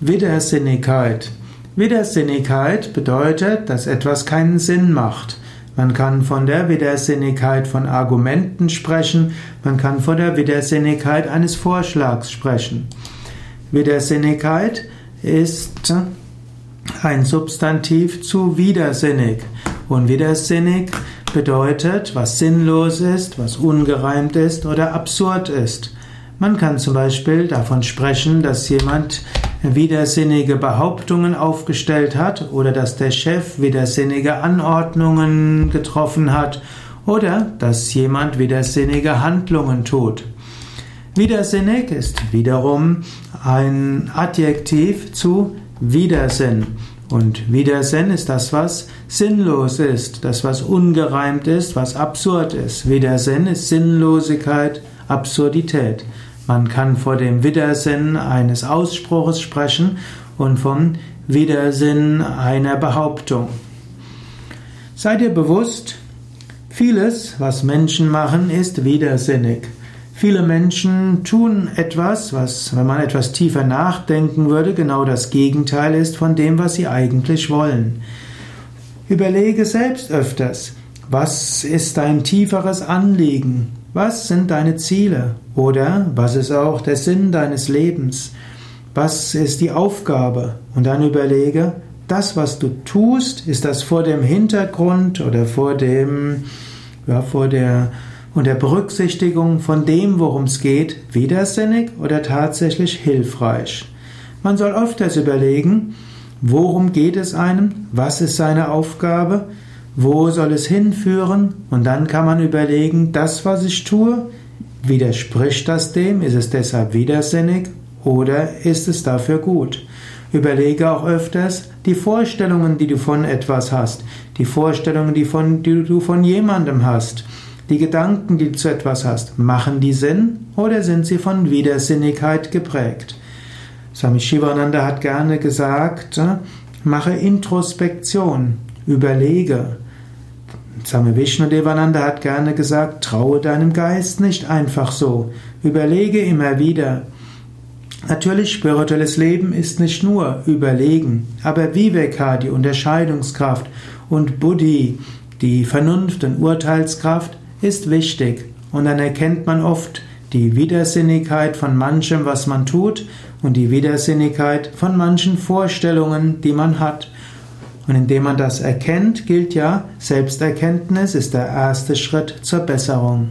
Widersinnigkeit. Widersinnigkeit bedeutet, dass etwas keinen Sinn macht. Man kann von der Widersinnigkeit von Argumenten sprechen, man kann von der Widersinnigkeit eines Vorschlags sprechen. Widersinnigkeit ist ein Substantiv zu widersinnig. Und widersinnig bedeutet, was sinnlos ist, was ungereimt ist oder absurd ist. Man kann zum Beispiel davon sprechen, dass jemand widersinnige Behauptungen aufgestellt hat oder dass der Chef widersinnige Anordnungen getroffen hat oder dass jemand widersinnige Handlungen tut. Widersinnig ist wiederum ein Adjektiv zu Widersinn. Und Widersinn ist das, was sinnlos ist, das, was ungereimt ist, was absurd ist. Widersinn ist Sinnlosigkeit, Absurdität. Man kann vor dem Widersinn eines Ausspruches sprechen und vom Widersinn einer Behauptung. Sei dir bewusst, vieles, was Menschen machen, ist widersinnig. Viele Menschen tun etwas, was, wenn man etwas tiefer nachdenken würde, genau das Gegenteil ist von dem, was sie eigentlich wollen. Überlege selbst öfters, was ist dein tieferes Anliegen? Was sind deine Ziele? Oder was ist auch der Sinn deines Lebens? Was ist die Aufgabe? Und dann überlege, das, was du tust, ist das vor dem Hintergrund oder vor dem, ja, vor der, unter Berücksichtigung von dem, worum es geht, widersinnig oder tatsächlich hilfreich? Man soll öfters überlegen, worum geht es einem? Was ist seine Aufgabe? Wo soll es hinführen? Und dann kann man überlegen, das, was ich tue, widerspricht das dem? Ist es deshalb widersinnig? Oder ist es dafür gut? Überlege auch öfters die Vorstellungen, die du von etwas hast, die Vorstellungen, die, von, die du von jemandem hast, die Gedanken, die du zu etwas hast, machen die Sinn oder sind sie von Widersinnigkeit geprägt? Swami Shivananda hat gerne gesagt, mache Introspektion, überlege, Swami Vishnudevananda hat gerne gesagt, traue deinem Geist nicht einfach so. Überlege immer wieder. Natürlich, spirituelles Leben ist nicht nur Überlegen, aber Viveka, die Unterscheidungskraft, und Buddhi, die Vernunft und Urteilskraft, ist wichtig. Und dann erkennt man oft die Widersinnigkeit von manchem, was man tut, und die Widersinnigkeit von manchen Vorstellungen, die man hat. Und indem man das erkennt, gilt ja, Selbsterkenntnis ist der erste Schritt zur Besserung.